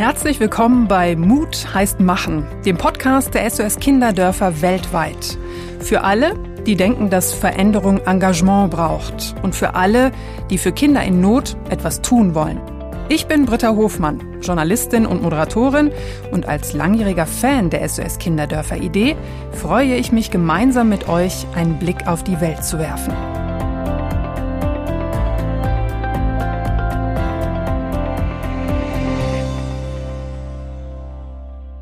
Herzlich willkommen bei Mut heißt Machen, dem Podcast der SOS Kinderdörfer weltweit. Für alle, die denken, dass Veränderung Engagement braucht und für alle, die für Kinder in Not etwas tun wollen. Ich bin Britta Hofmann, Journalistin und Moderatorin und als langjähriger Fan der SOS Kinderdörfer Idee freue ich mich gemeinsam mit euch einen Blick auf die Welt zu werfen.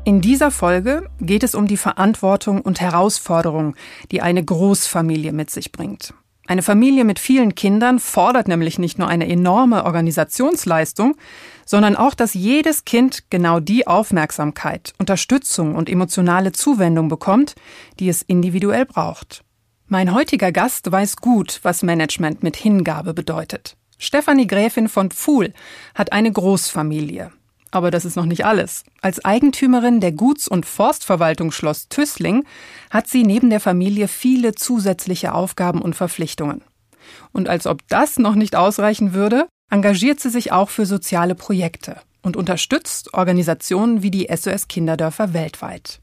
In dieser Folge geht es um die Verantwortung und Herausforderung, die eine Großfamilie mit sich bringt. Eine Familie mit vielen Kindern fordert nämlich nicht nur eine enorme Organisationsleistung, sondern auch, dass jedes Kind genau die Aufmerksamkeit, Unterstützung und emotionale Zuwendung bekommt, die es individuell braucht. Mein heutiger Gast weiß gut, was Management mit Hingabe bedeutet. Stefanie Gräfin von Pfuhl hat eine Großfamilie. Aber das ist noch nicht alles. Als Eigentümerin der Guts- und Forstverwaltung Schloss Tüßling hat sie neben der Familie viele zusätzliche Aufgaben und Verpflichtungen. Und als ob das noch nicht ausreichen würde, engagiert sie sich auch für soziale Projekte und unterstützt Organisationen wie die SOS Kinderdörfer weltweit.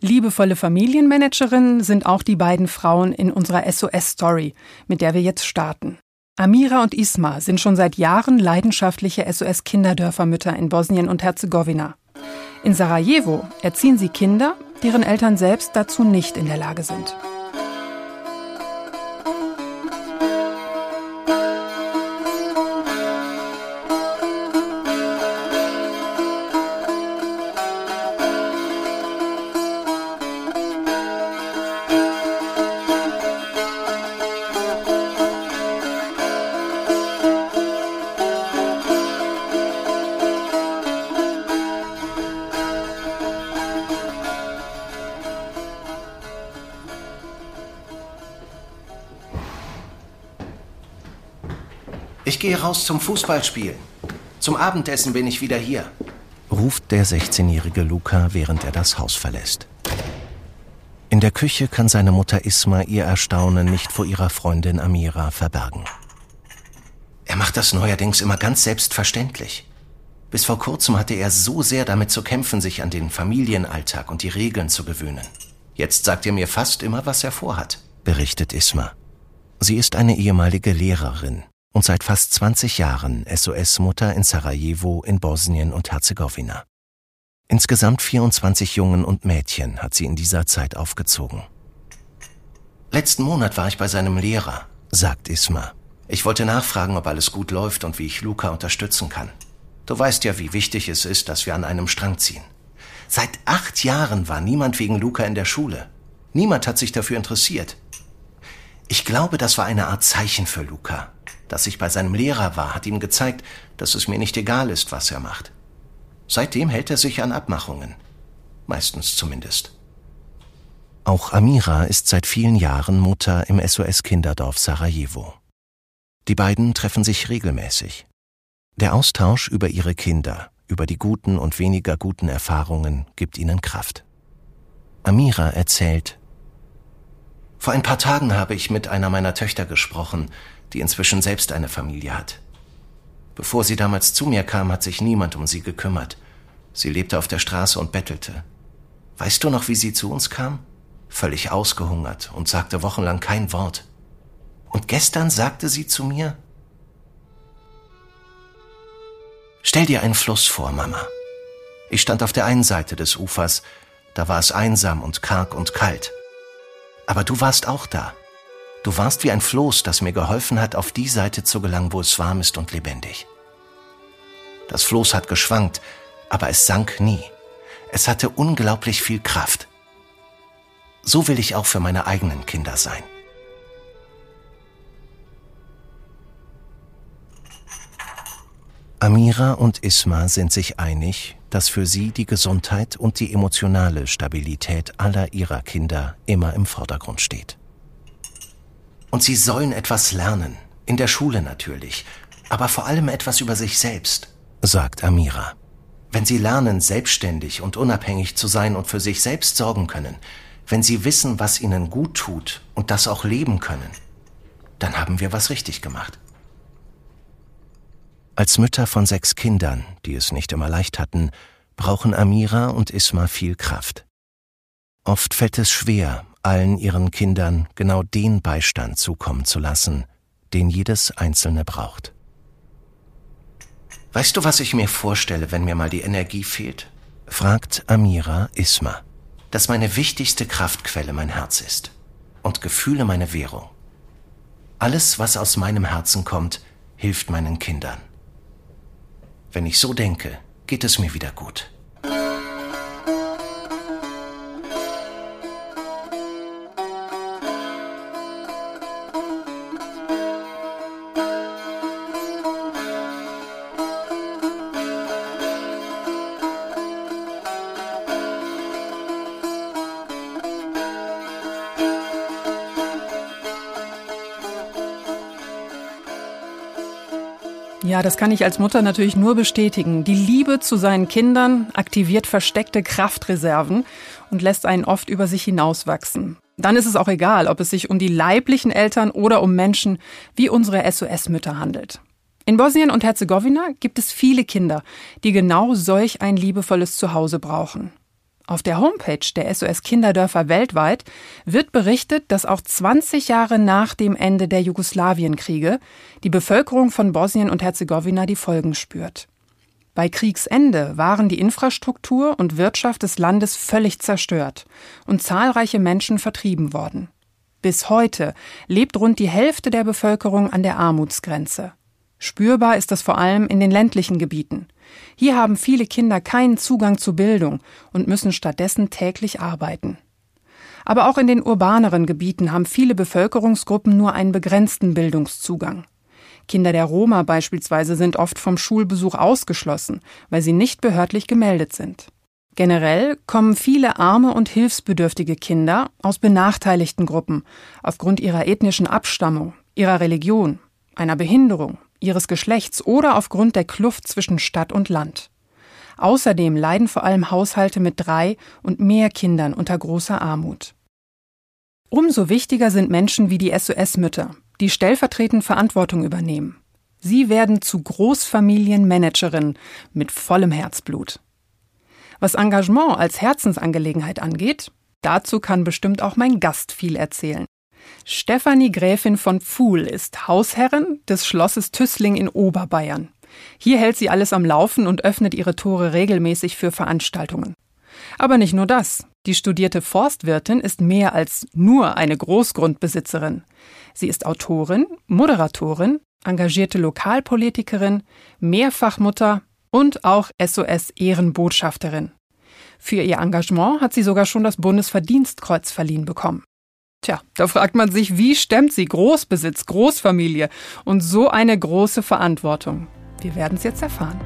Liebevolle Familienmanagerinnen sind auch die beiden Frauen in unserer SOS Story, mit der wir jetzt starten. Amira und Isma sind schon seit Jahren leidenschaftliche SOS-Kinderdörfermütter in Bosnien und Herzegowina. In Sarajevo erziehen sie Kinder, deren Eltern selbst dazu nicht in der Lage sind. Raus zum Fußballspielen. Zum Abendessen bin ich wieder hier. ruft der 16-jährige Luca, während er das Haus verlässt. In der Küche kann seine Mutter Isma ihr Erstaunen nicht vor ihrer Freundin Amira verbergen. Er macht das neuerdings immer ganz selbstverständlich. Bis vor kurzem hatte er so sehr damit zu kämpfen, sich an den Familienalltag und die Regeln zu gewöhnen. Jetzt sagt er mir fast immer, was er vorhat. berichtet Isma. Sie ist eine ehemalige Lehrerin und seit fast 20 Jahren SOS-Mutter in Sarajevo in Bosnien und Herzegowina. Insgesamt 24 Jungen und Mädchen hat sie in dieser Zeit aufgezogen, Letzten Monat war ich bei seinem Lehrer. sagt Isma. Ich wollte nachfragen, ob alles gut läuft und wie ich Luca unterstützen kann. Du weißt ja, wie wichtig es ist, dass wir an einem Strang ziehen. Seit acht Jahren war niemand wegen Luca in der Schule. Niemand hat sich dafür interessiert. Ich glaube, das war eine Art Zeichen für Luca. Dass ich bei seinem Lehrer war, hat ihm gezeigt, dass es mir nicht egal ist, was er macht. Seitdem hält er sich an Abmachungen. Meistens zumindest. Auch Amira ist seit vielen Jahren Mutter im SOS-Kinderdorf Sarajevo. Die beiden treffen sich regelmäßig. Der Austausch über ihre Kinder, über die guten und weniger guten Erfahrungen gibt ihnen Kraft. Amira erzählt, Vor ein paar Tagen habe ich mit einer meiner Töchter gesprochen, die inzwischen selbst eine Familie hat. Bevor sie damals zu mir kam, hat sich niemand um sie gekümmert. Sie lebte auf der Straße und bettelte. Weißt du noch, wie sie zu uns kam? Völlig ausgehungert und sagte wochenlang kein Wort. Und gestern sagte sie zu mir, Stell dir einen Fluss vor, Mama. Ich stand auf der einen Seite des Ufers, da war es einsam und karg und kalt. Aber du warst auch da. Du warst wie ein Floß, das mir geholfen hat, auf die Seite zu gelangen, wo es warm ist und lebendig. Das Floß hat geschwankt, aber es sank nie. Es hatte unglaublich viel Kraft. So will ich auch für meine eigenen Kinder sein. Amira und Isma sind sich einig, dass für sie die Gesundheit und die emotionale Stabilität aller ihrer Kinder immer im Vordergrund steht. Und sie sollen etwas lernen. In der Schule natürlich. Aber vor allem etwas über sich selbst. sagt Amira. Wenn sie lernen, selbstständig und unabhängig zu sein und für sich selbst sorgen können, wenn sie wissen, was ihnen gut tut und das auch leben können, dann haben wir was richtig gemacht. Als Mütter von sechs Kindern, die es nicht immer leicht hatten, brauchen Amira und Isma viel Kraft. Oft fällt es schwer, allen ihren Kindern genau den Beistand zukommen zu lassen, den jedes Einzelne braucht. Weißt du, was ich mir vorstelle, wenn mir mal die Energie fehlt? fragt Amira Isma. Dass meine wichtigste Kraftquelle mein Herz ist und Gefühle meine Währung. Alles, was aus meinem Herzen kommt, hilft meinen Kindern. Wenn ich so denke, geht es mir wieder gut. Ja, das kann ich als Mutter natürlich nur bestätigen. Die Liebe zu seinen Kindern aktiviert versteckte Kraftreserven und lässt einen oft über sich hinauswachsen. Dann ist es auch egal, ob es sich um die leiblichen Eltern oder um Menschen wie unsere SOS-Mütter handelt. In Bosnien und Herzegowina gibt es viele Kinder, die genau solch ein liebevolles Zuhause brauchen. Auf der Homepage der SOS Kinderdörfer weltweit wird berichtet, dass auch 20 Jahre nach dem Ende der Jugoslawienkriege die Bevölkerung von Bosnien und Herzegowina die Folgen spürt. Bei Kriegsende waren die Infrastruktur und Wirtschaft des Landes völlig zerstört und zahlreiche Menschen vertrieben worden. Bis heute lebt rund die Hälfte der Bevölkerung an der Armutsgrenze. Spürbar ist das vor allem in den ländlichen Gebieten. Hier haben viele Kinder keinen Zugang zu Bildung und müssen stattdessen täglich arbeiten. Aber auch in den urbaneren Gebieten haben viele Bevölkerungsgruppen nur einen begrenzten Bildungszugang. Kinder der Roma beispielsweise sind oft vom Schulbesuch ausgeschlossen, weil sie nicht behördlich gemeldet sind. Generell kommen viele arme und hilfsbedürftige Kinder aus benachteiligten Gruppen aufgrund ihrer ethnischen Abstammung, ihrer Religion, einer Behinderung ihres Geschlechts oder aufgrund der Kluft zwischen Stadt und Land. Außerdem leiden vor allem Haushalte mit drei und mehr Kindern unter großer Armut. Umso wichtiger sind Menschen wie die SOS-Mütter, die stellvertretend Verantwortung übernehmen. Sie werden zu Großfamilienmanagerinnen mit vollem Herzblut. Was Engagement als Herzensangelegenheit angeht, dazu kann bestimmt auch mein Gast viel erzählen. Stefanie Gräfin von Pfuhl ist Hausherrin des Schlosses Tüßling in Oberbayern. Hier hält sie alles am Laufen und öffnet ihre Tore regelmäßig für Veranstaltungen. Aber nicht nur das. Die studierte Forstwirtin ist mehr als nur eine Großgrundbesitzerin. Sie ist Autorin, Moderatorin, engagierte Lokalpolitikerin, Mehrfachmutter und auch SOS-Ehrenbotschafterin. Für ihr Engagement hat sie sogar schon das Bundesverdienstkreuz verliehen bekommen. Tja, da fragt man sich, wie stemmt sie Großbesitz, Großfamilie und so eine große Verantwortung? Wir werden es jetzt erfahren.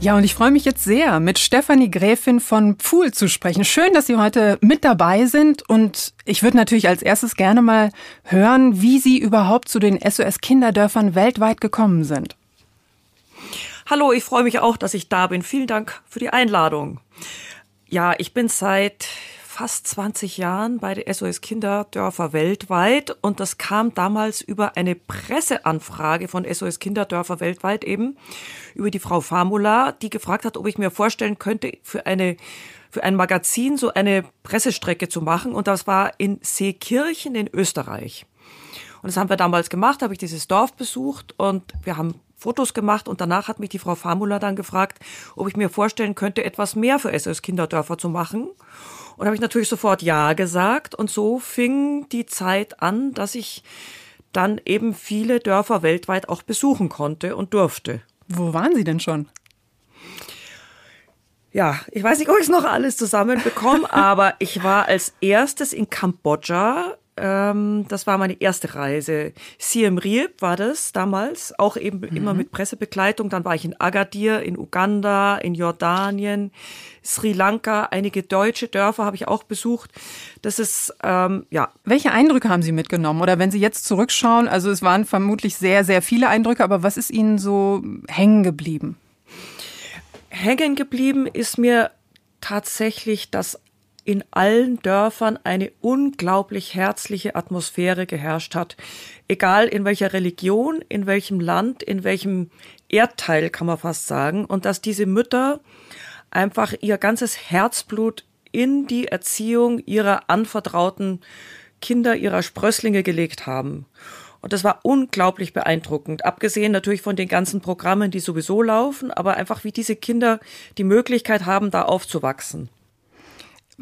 Ja, und ich freue mich jetzt sehr, mit Stefanie Gräfin von Pfuhl zu sprechen. Schön, dass Sie heute mit dabei sind. Und ich würde natürlich als erstes gerne mal hören, wie Sie überhaupt zu den SOS-Kinderdörfern weltweit gekommen sind. Hallo, ich freue mich auch, dass ich da bin. Vielen Dank für die Einladung. Ja, ich bin seit fast 20 Jahren bei der SOS Kinderdörfer weltweit und das kam damals über eine Presseanfrage von SOS Kinderdörfer weltweit eben über die Frau Famula, die gefragt hat, ob ich mir vorstellen könnte, für eine für ein Magazin so eine Pressestrecke zu machen und das war in Seekirchen in Österreich. Und das haben wir damals gemacht, habe ich dieses Dorf besucht und wir haben Fotos gemacht und danach hat mich die Frau Famula dann gefragt, ob ich mir vorstellen könnte, etwas mehr für SOS Kinderdörfer zu machen. Und habe ich natürlich sofort Ja gesagt und so fing die Zeit an, dass ich dann eben viele Dörfer weltweit auch besuchen konnte und durfte. Wo waren Sie denn schon? Ja, ich weiß nicht, ob ich es noch alles zusammenbekomme, aber ich war als erstes in Kambodscha, ähm, das war meine erste Reise. Siem Reap war das damals, auch eben mhm. immer mit Pressebegleitung. Dann war ich in Agadir, in Uganda, in Jordanien, Sri Lanka, einige deutsche Dörfer habe ich auch besucht. Das ist, ähm, ja. Welche Eindrücke haben Sie mitgenommen? Oder wenn Sie jetzt zurückschauen, also es waren vermutlich sehr, sehr viele Eindrücke, aber was ist Ihnen so hängen geblieben? Hängen geblieben ist mir tatsächlich das in allen Dörfern eine unglaublich herzliche Atmosphäre geherrscht hat. Egal in welcher Religion, in welchem Land, in welchem Erdteil kann man fast sagen. Und dass diese Mütter einfach ihr ganzes Herzblut in die Erziehung ihrer anvertrauten Kinder, ihrer Sprösslinge gelegt haben. Und das war unglaublich beeindruckend. Abgesehen natürlich von den ganzen Programmen, die sowieso laufen, aber einfach wie diese Kinder die Möglichkeit haben, da aufzuwachsen.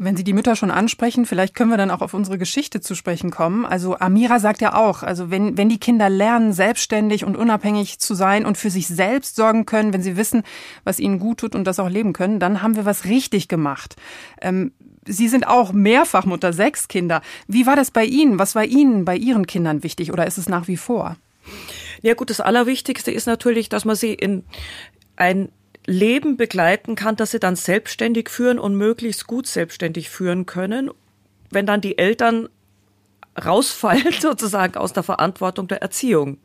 Wenn Sie die Mütter schon ansprechen, vielleicht können wir dann auch auf unsere Geschichte zu sprechen kommen. Also Amira sagt ja auch, also wenn, wenn die Kinder lernen, selbstständig und unabhängig zu sein und für sich selbst sorgen können, wenn sie wissen, was ihnen gut tut und das auch leben können, dann haben wir was richtig gemacht. Ähm, Sie sind auch mehrfach Mutter, sechs Kinder. Wie war das bei Ihnen? Was war Ihnen bei Ihren Kindern wichtig oder ist es nach wie vor? Ja gut, das Allerwichtigste ist natürlich, dass man sie in ein Leben begleiten kann, dass sie dann selbstständig führen und möglichst gut selbstständig führen können, wenn dann die Eltern rausfallen sozusagen aus der Verantwortung der Erziehung.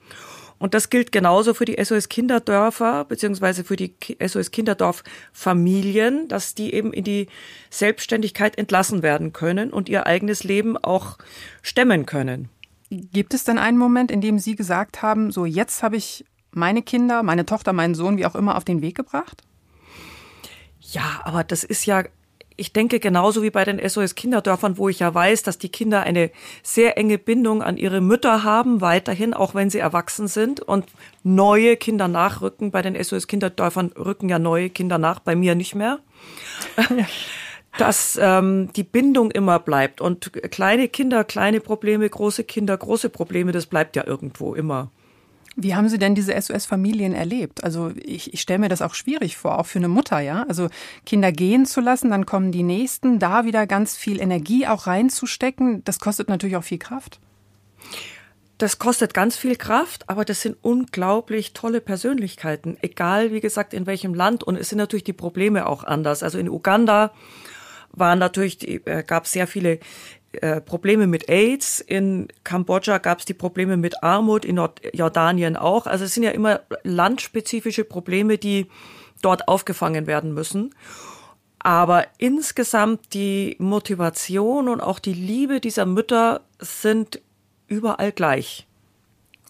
Und das gilt genauso für die SOS Kinderdörfer beziehungsweise für die SOS Kinderdorf Familien, dass die eben in die Selbstständigkeit entlassen werden können und ihr eigenes Leben auch stemmen können. Gibt es denn einen Moment, in dem Sie gesagt haben, so jetzt habe ich meine Kinder, meine Tochter, meinen Sohn, wie auch immer, auf den Weg gebracht? Ja, aber das ist ja, ich denke genauso wie bei den SOS Kinderdörfern, wo ich ja weiß, dass die Kinder eine sehr enge Bindung an ihre Mütter haben, weiterhin, auch wenn sie erwachsen sind und neue Kinder nachrücken. Bei den SOS Kinderdörfern rücken ja neue Kinder nach, bei mir nicht mehr. dass ähm, die Bindung immer bleibt und kleine Kinder, kleine Probleme, große Kinder, große Probleme, das bleibt ja irgendwo immer. Wie haben Sie denn diese SOS-Familien erlebt? Also ich, ich stelle mir das auch schwierig vor, auch für eine Mutter, ja. Also Kinder gehen zu lassen, dann kommen die nächsten, da wieder ganz viel Energie auch reinzustecken, das kostet natürlich auch viel Kraft. Das kostet ganz viel Kraft, aber das sind unglaublich tolle Persönlichkeiten, egal wie gesagt in welchem Land. Und es sind natürlich die Probleme auch anders. Also in Uganda waren natürlich, äh, gab sehr viele äh, Probleme mit AIDS, in Kambodscha gab es die Probleme mit Armut, in Nordjordanien auch. Also es sind ja immer landspezifische Probleme, die dort aufgefangen werden müssen. Aber insgesamt die Motivation und auch die Liebe dieser Mütter sind überall gleich.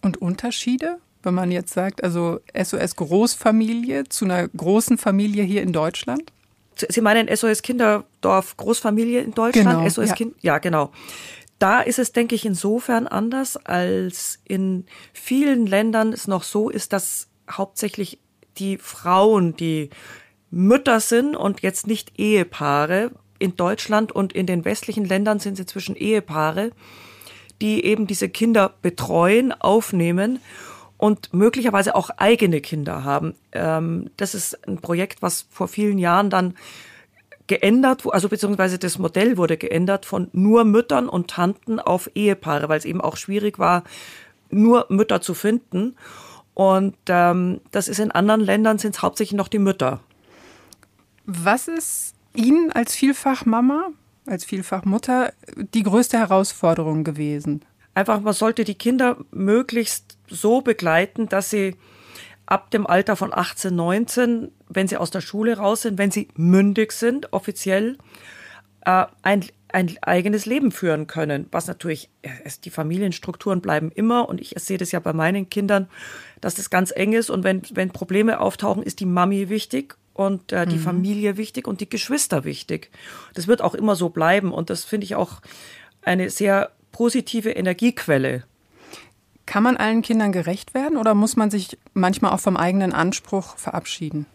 Und Unterschiede? Wenn man jetzt sagt, also SOS Großfamilie zu einer großen Familie hier in Deutschland? Sie meinen SOS Kinderdorf Großfamilie in Deutschland? Genau, SOS ja. Kind, ja, genau. Da ist es, denke ich, insofern anders, als in vielen Ländern es noch so ist, dass hauptsächlich die Frauen, die Mütter sind und jetzt nicht Ehepaare. In Deutschland und in den westlichen Ländern sind sie zwischen Ehepaare, die eben diese Kinder betreuen, aufnehmen und möglicherweise auch eigene Kinder haben. Ähm, das ist ein Projekt, was vor vielen Jahren dann geändert, also beziehungsweise das Modell wurde geändert von nur Müttern und Tanten auf Ehepaare, weil es eben auch schwierig war, nur Mütter zu finden. Und ähm, das ist in anderen Ländern sind es hauptsächlich noch die Mütter. Was ist Ihnen als Vielfachmama, als Vielfachmutter die größte Herausforderung gewesen? Einfach, man sollte die Kinder möglichst so begleiten, dass sie ab dem Alter von 18, 19, wenn sie aus der Schule raus sind, wenn sie mündig sind, offiziell, äh, ein, ein eigenes Leben führen können. Was natürlich, die Familienstrukturen bleiben immer und ich sehe das ja bei meinen Kindern, dass das ganz eng ist und wenn, wenn Probleme auftauchen, ist die Mami wichtig und äh, die mhm. Familie wichtig und die Geschwister wichtig. Das wird auch immer so bleiben und das finde ich auch eine sehr positive Energiequelle. Kann man allen Kindern gerecht werden oder muss man sich manchmal auch vom eigenen Anspruch verabschieden?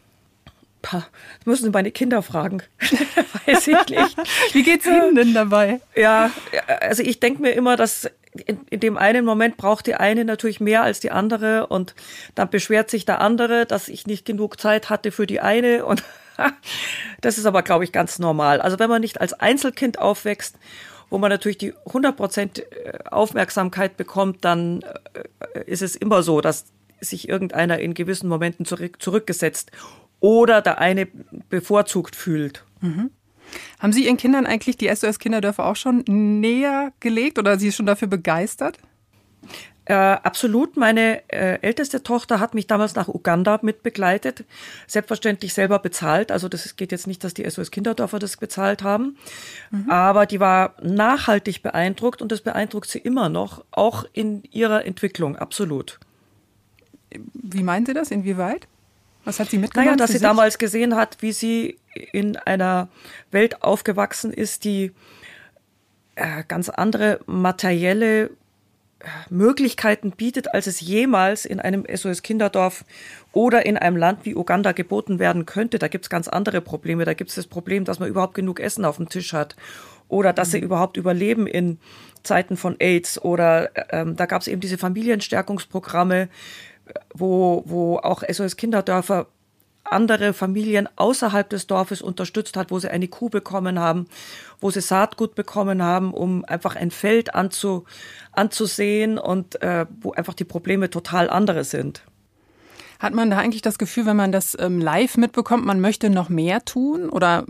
Das müssen Sie meine Kinder fragen. Weiß ich nicht. Wie geht's Ihnen denn dabei? Ja, also ich denke mir immer, dass in, in, dem einen Moment braucht die eine natürlich mehr als die andere und dann beschwert sich der andere, dass ich nicht genug Zeit hatte für die eine und das ist aber, glaube ich, ganz normal. Also wenn man nicht als Einzelkind aufwächst wo man natürlich die 100% äh, Aufmerksamkeit bekommt, dann äh, ist es immer so, dass sich irgendeiner in gewissen Momenten zurück, zurückgesetzt oder der eine bevorzugt fühlt. Mhm. Haben Sie Ihren Kindern eigentlich die SOS Kinderdörfer auch schon näher gelegt oder Sie schon dafür begeistert? Äh, absolut. Meine äh, älteste Tochter hat mich damals nach Uganda mitbegleitet. Selbstverständlich selber bezahlt. Also das geht jetzt nicht, dass die SOS Kinderdörfer das bezahlt haben. Mhm. Aber die war nachhaltig beeindruckt und das beeindruckt sie immer noch, auch in ihrer Entwicklung. Absolut. Wie meinen Sie das? Inwieweit? Was hat sie mitgenommen? Naja, dass sie sich? damals gesehen hat, wie sie in einer Welt aufgewachsen ist, die äh, ganz andere materielle Möglichkeiten bietet, als es jemals in einem SOS-Kinderdorf oder in einem Land wie Uganda geboten werden könnte. Da gibt es ganz andere Probleme. Da gibt es das Problem, dass man überhaupt genug Essen auf dem Tisch hat oder dass sie mhm. überhaupt überleben in Zeiten von AIDS oder ähm, da gab es eben diese Familienstärkungsprogramme, wo, wo auch SOS-Kinderdörfer andere Familien außerhalb des Dorfes unterstützt hat, wo sie eine Kuh bekommen haben, wo sie Saatgut bekommen haben, um einfach ein Feld anzu, anzusehen und äh, wo einfach die Probleme total andere sind. Hat man da eigentlich das Gefühl, wenn man das ähm, live mitbekommt, man möchte noch mehr tun? Oder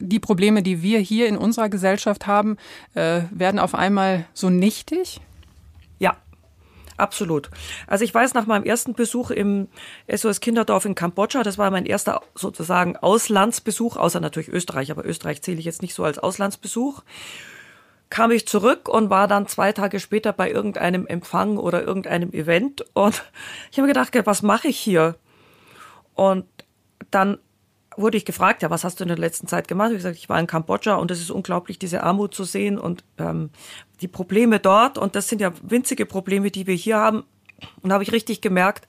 die Probleme, die wir hier in unserer Gesellschaft haben, äh, werden auf einmal so nichtig? Absolut. Also ich weiß nach meinem ersten Besuch im SOS Kinderdorf in Kambodscha, das war mein erster sozusagen Auslandsbesuch, außer natürlich Österreich, aber Österreich zähle ich jetzt nicht so als Auslandsbesuch, kam ich zurück und war dann zwei Tage später bei irgendeinem Empfang oder irgendeinem Event und ich habe gedacht, was mache ich hier? Und dann wurde ich gefragt, ja, was hast du in der letzten Zeit gemacht? Ich habe gesagt, ich war in Kambodscha und es ist unglaublich, diese Armut zu sehen und ähm, die Probleme dort. Und das sind ja winzige Probleme, die wir hier haben. Und habe ich richtig gemerkt,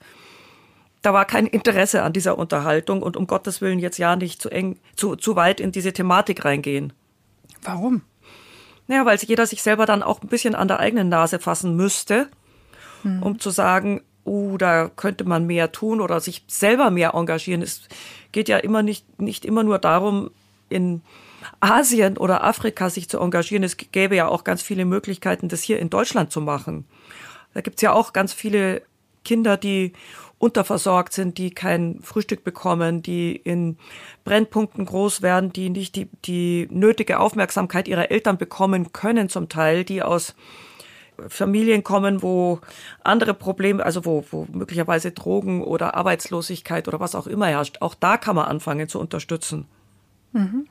da war kein Interesse an dieser Unterhaltung und um Gottes Willen jetzt ja nicht zu eng, zu, zu weit in diese Thematik reingehen. Warum? Naja, weil sich jeder sich selber dann auch ein bisschen an der eigenen Nase fassen müsste, hm. um zu sagen, uh, da könnte man mehr tun oder sich selber mehr engagieren. Es geht ja immer nicht, nicht immer nur darum, in Asien oder Afrika sich zu engagieren. Es gäbe ja auch ganz viele Möglichkeiten, das hier in Deutschland zu machen. Da gibt's ja auch ganz viele Kinder, die unterversorgt sind, die kein Frühstück bekommen, die in Brennpunkten groß werden, die nicht die, die nötige Aufmerksamkeit ihrer Eltern bekommen können zum Teil, die aus Familien kommen, wo andere Probleme, also wo, wo möglicherweise Drogen oder Arbeitslosigkeit oder was auch immer herrscht, auch da kann man anfangen zu unterstützen. Mhm.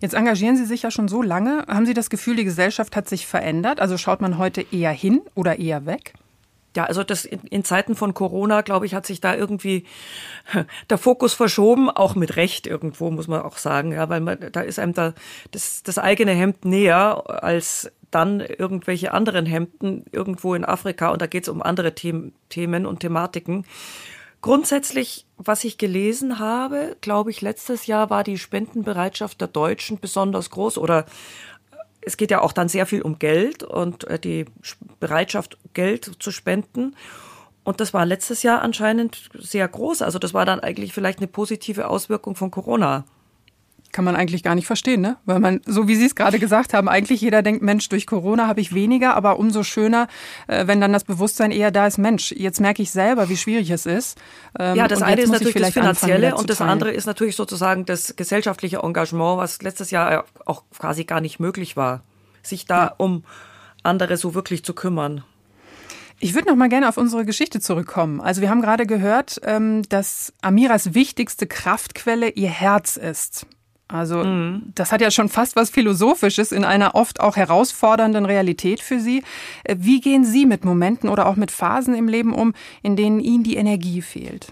Jetzt engagieren Sie sich ja schon so lange. Haben Sie das Gefühl, die Gesellschaft hat sich verändert? Also schaut man heute eher hin oder eher weg? Ja, also das in, in Zeiten von Corona, glaube ich, hat sich da irgendwie der Fokus verschoben, auch mit Recht irgendwo, muss man auch sagen, ja, weil man, da ist einem da das, das eigene Hemd näher als dann irgendwelche anderen Hemden irgendwo in Afrika und da geht es um andere Themen, Themen und Thematiken. Grundsätzlich, was ich gelesen habe, glaube ich, letztes Jahr war die Spendenbereitschaft der Deutschen besonders groß oder es geht ja auch dann sehr viel um Geld und äh, die Bereitschaft, Geld zu spenden. Und das war letztes Jahr anscheinend sehr groß. Also das war dann eigentlich vielleicht eine positive Auswirkung von Corona kann man eigentlich gar nicht verstehen, ne? Weil man, so wie Sie es gerade gesagt haben, eigentlich jeder denkt, Mensch, durch Corona habe ich weniger, aber umso schöner, äh, wenn dann das Bewusstsein eher da ist, Mensch, jetzt merke ich selber, wie schwierig es ist. Ähm, ja, das eine ist natürlich das Finanzielle und das andere ist natürlich sozusagen das gesellschaftliche Engagement, was letztes Jahr auch quasi gar nicht möglich war, sich da ja. um andere so wirklich zu kümmern. Ich würde noch mal gerne auf unsere Geschichte zurückkommen. Also wir haben gerade gehört, ähm, dass Amiras wichtigste Kraftquelle ihr Herz ist. Also mhm. das hat ja schon fast was Philosophisches in einer oft auch herausfordernden Realität für Sie. Äh, wie gehen Sie mit Momenten oder auch mit Phasen im Leben um, in denen Ihnen die Energie fehlt?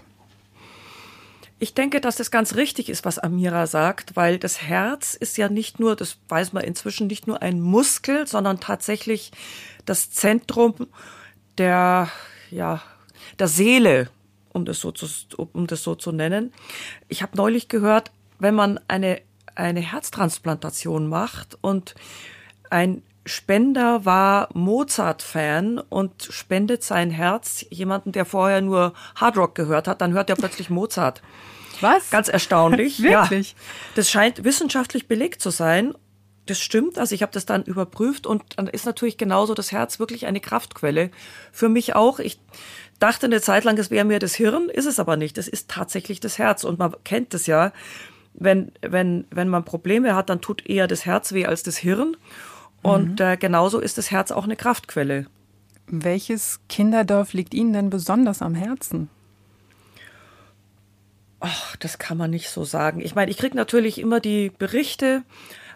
Ich denke, dass das ganz richtig ist, was Amira sagt, weil das Herz ist ja nicht nur, das weiß man inzwischen, nicht nur ein Muskel, sondern tatsächlich das Zentrum der, ja, der Seele, um das so zu, um das so zu nennen. Ich habe neulich gehört, wenn man eine eine Herztransplantation macht und ein Spender war Mozart-Fan und spendet sein Herz jemanden, der vorher nur Hardrock gehört hat, dann hört er plötzlich Mozart. Was? Ganz erstaunlich. Wirklich? Ja. Das scheint wissenschaftlich belegt zu sein. Das stimmt, also ich habe das dann überprüft und dann ist natürlich genauso das Herz wirklich eine Kraftquelle. Für mich auch. Ich dachte eine Zeit lang, es wäre mir das Hirn, ist es aber nicht. Es ist tatsächlich das Herz und man kennt es ja wenn, wenn, wenn man Probleme hat, dann tut eher das Herz weh als das Hirn. Und mhm. äh, genauso ist das Herz auch eine Kraftquelle. Welches Kinderdorf liegt Ihnen denn besonders am Herzen? Ach, das kann man nicht so sagen. Ich meine, ich kriege natürlich immer die Berichte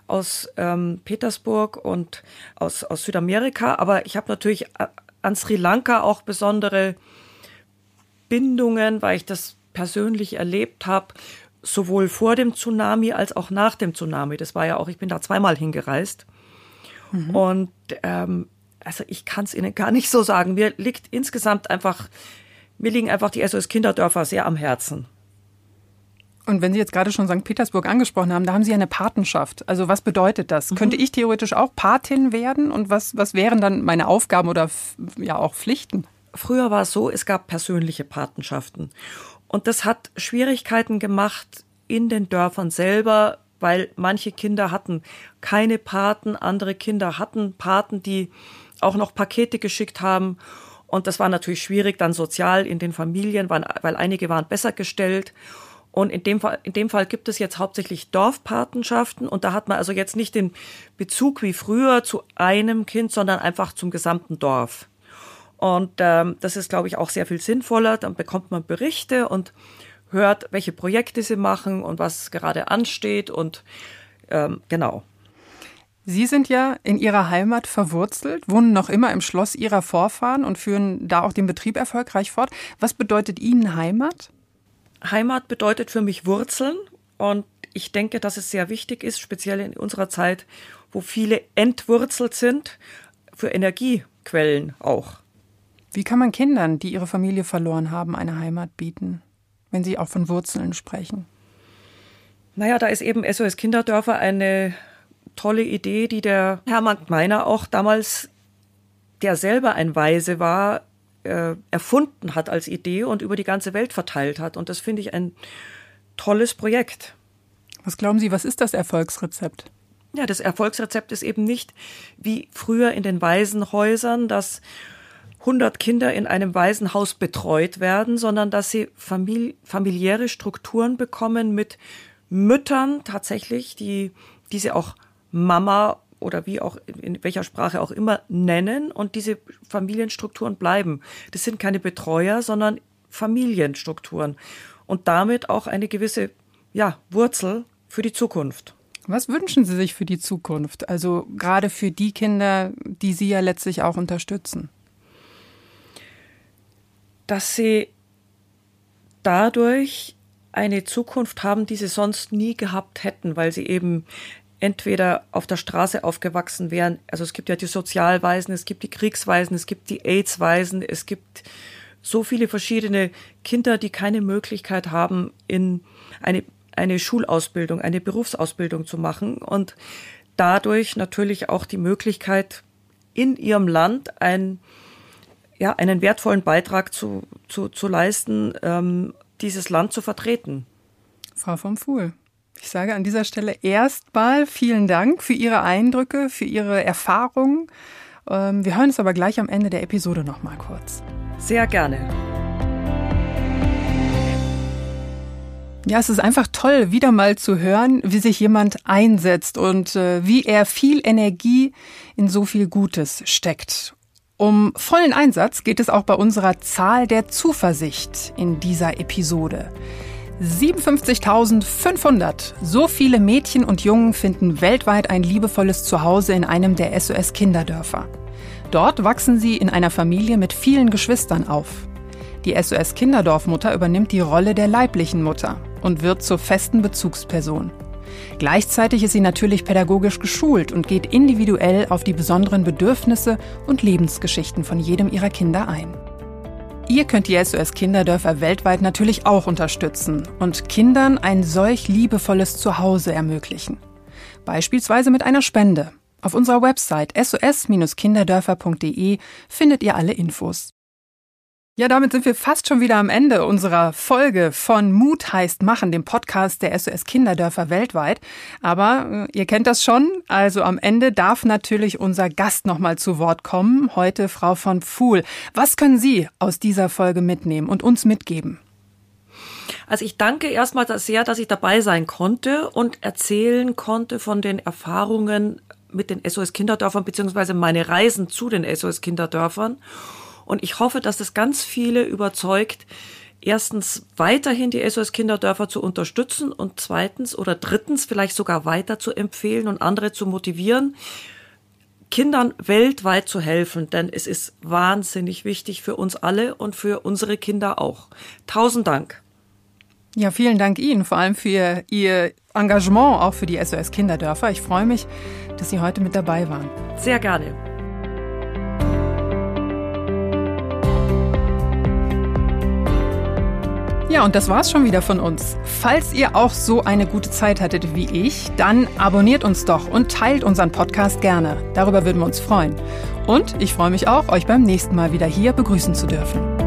aus ähm, Petersburg und aus, aus Südamerika, aber ich habe natürlich äh, an Sri Lanka auch besondere Bindungen, weil ich das persönlich erlebt habe, sowohl vor dem Tsunami als auch nach dem Tsunami. Das war ja auch, ich bin da zweimal hingereist. Mhm. Und ähm, also ich kann es Ihnen gar nicht so sagen. Mir liegt insgesamt einfach, mir liegen einfach die SOS Kinderdörfer sehr am Herzen. Und wenn Sie jetzt gerade schon St. Petersburg angesprochen haben, da haben Sie eine Patenschaft. Also was bedeutet das? Mhm. Könnte ich theoretisch auch Patin werden? Und was, was wären dann meine Aufgaben oder ja auch Pflichten? Früher war es so, es gab persönliche Patenschaften. Und das hat Schwierigkeiten gemacht in den Dörfern selber, weil manche Kinder hatten keine Paten, andere Kinder hatten Paten, die auch noch Pakete geschickt haben. Und das war natürlich schwierig dann sozial in den Familien, weil einige waren besser gestellt. Und in dem, Fall, in dem Fall gibt es jetzt hauptsächlich Dorfpatenschaften und da hat man also jetzt nicht den Bezug wie früher zu einem Kind, sondern einfach zum gesamten Dorf. Und ähm, das ist, glaube ich, auch sehr viel sinnvoller. Dann bekommt man Berichte und hört, welche Projekte sie machen und was gerade ansteht und ähm, genau. Sie sind ja in Ihrer Heimat verwurzelt, wohnen noch immer im Schloss Ihrer Vorfahren und führen da auch den Betrieb erfolgreich fort. Was bedeutet Ihnen Heimat? Heimat bedeutet für mich Wurzeln und ich denke, dass es sehr wichtig ist, speziell in unserer Zeit, wo viele entwurzelt sind, für Energiequellen auch. Wie kann man Kindern, die ihre Familie verloren haben, eine Heimat bieten, wenn sie auch von Wurzeln sprechen? Naja, da ist eben SOS Kinderdörfer eine tolle Idee, die der Hermann Meiner auch damals, der selber ein Weise war, äh, erfunden hat als Idee und über die ganze Welt verteilt hat. Und das finde ich ein tolles Projekt. Was glauben Sie, was ist das Erfolgsrezept? Ja, das Erfolgsrezept ist eben nicht wie früher in den Waisenhäusern, dass 100 Kinder in einem Waisenhaus betreut werden, sondern dass sie famili familiäre Strukturen bekommen mit Müttern tatsächlich, die diese auch Mama oder wie auch in welcher Sprache auch immer nennen und diese Familienstrukturen bleiben. Das sind keine Betreuer, sondern Familienstrukturen und damit auch eine gewisse ja, Wurzel für die Zukunft. Was wünschen Sie sich für die Zukunft? Also gerade für die Kinder, die Sie ja letztlich auch unterstützen. Dass sie dadurch eine Zukunft haben, die sie sonst nie gehabt hätten, weil sie eben entweder auf der Straße aufgewachsen wären. Also es gibt ja die Sozialweisen, es gibt die Kriegsweisen, es gibt die AIDS-Weisen, es gibt so viele verschiedene Kinder, die keine Möglichkeit haben, in eine, eine Schulausbildung, eine Berufsausbildung zu machen und dadurch natürlich auch die Möglichkeit, in ihrem Land ein, ja, einen wertvollen Beitrag zu, zu, zu leisten, ähm, dieses Land zu vertreten. Frau vom Fuhl. Ich sage an dieser Stelle erstmal vielen Dank für Ihre Eindrücke, für Ihre Erfahrungen. Ähm, wir hören es aber gleich am Ende der Episode noch mal kurz. Sehr gerne. Ja, es ist einfach toll, wieder mal zu hören, wie sich jemand einsetzt und äh, wie er viel Energie in so viel Gutes steckt. Um vollen Einsatz geht es auch bei unserer Zahl der Zuversicht in dieser Episode. 57.500. So viele Mädchen und Jungen finden weltweit ein liebevolles Zuhause in einem der SOS-Kinderdörfer. Dort wachsen sie in einer Familie mit vielen Geschwistern auf. Die SOS-Kinderdorfmutter übernimmt die Rolle der leiblichen Mutter und wird zur festen Bezugsperson. Gleichzeitig ist sie natürlich pädagogisch geschult und geht individuell auf die besonderen Bedürfnisse und Lebensgeschichten von jedem ihrer Kinder ein. Ihr könnt die SOS Kinderdörfer weltweit natürlich auch unterstützen und Kindern ein solch liebevolles Zuhause ermöglichen. Beispielsweise mit einer Spende. Auf unserer Website sos-kinderdörfer.de findet ihr alle Infos. Ja, damit sind wir fast schon wieder am Ende unserer Folge von Mut heißt Machen, dem Podcast der SOS Kinderdörfer weltweit. Aber äh, ihr kennt das schon. Also am Ende darf natürlich unser Gast nochmal zu Wort kommen. Heute Frau von Pfuhl. Was können Sie aus dieser Folge mitnehmen und uns mitgeben? Also ich danke erstmal sehr, dass ich dabei sein konnte und erzählen konnte von den Erfahrungen mit den SOS Kinderdörfern beziehungsweise meine Reisen zu den SOS Kinderdörfern. Und ich hoffe, dass das ganz viele überzeugt, erstens weiterhin die SOS Kinderdörfer zu unterstützen und zweitens oder drittens vielleicht sogar weiter zu empfehlen und andere zu motivieren, Kindern weltweit zu helfen, denn es ist wahnsinnig wichtig für uns alle und für unsere Kinder auch. Tausend Dank. Ja, vielen Dank Ihnen, vor allem für Ihr Engagement auch für die SOS Kinderdörfer. Ich freue mich, dass Sie heute mit dabei waren. Sehr gerne. Ja, und das war's schon wieder von uns. Falls ihr auch so eine gute Zeit hattet wie ich, dann abonniert uns doch und teilt unseren Podcast gerne. Darüber würden wir uns freuen. Und ich freue mich auch, euch beim nächsten Mal wieder hier begrüßen zu dürfen.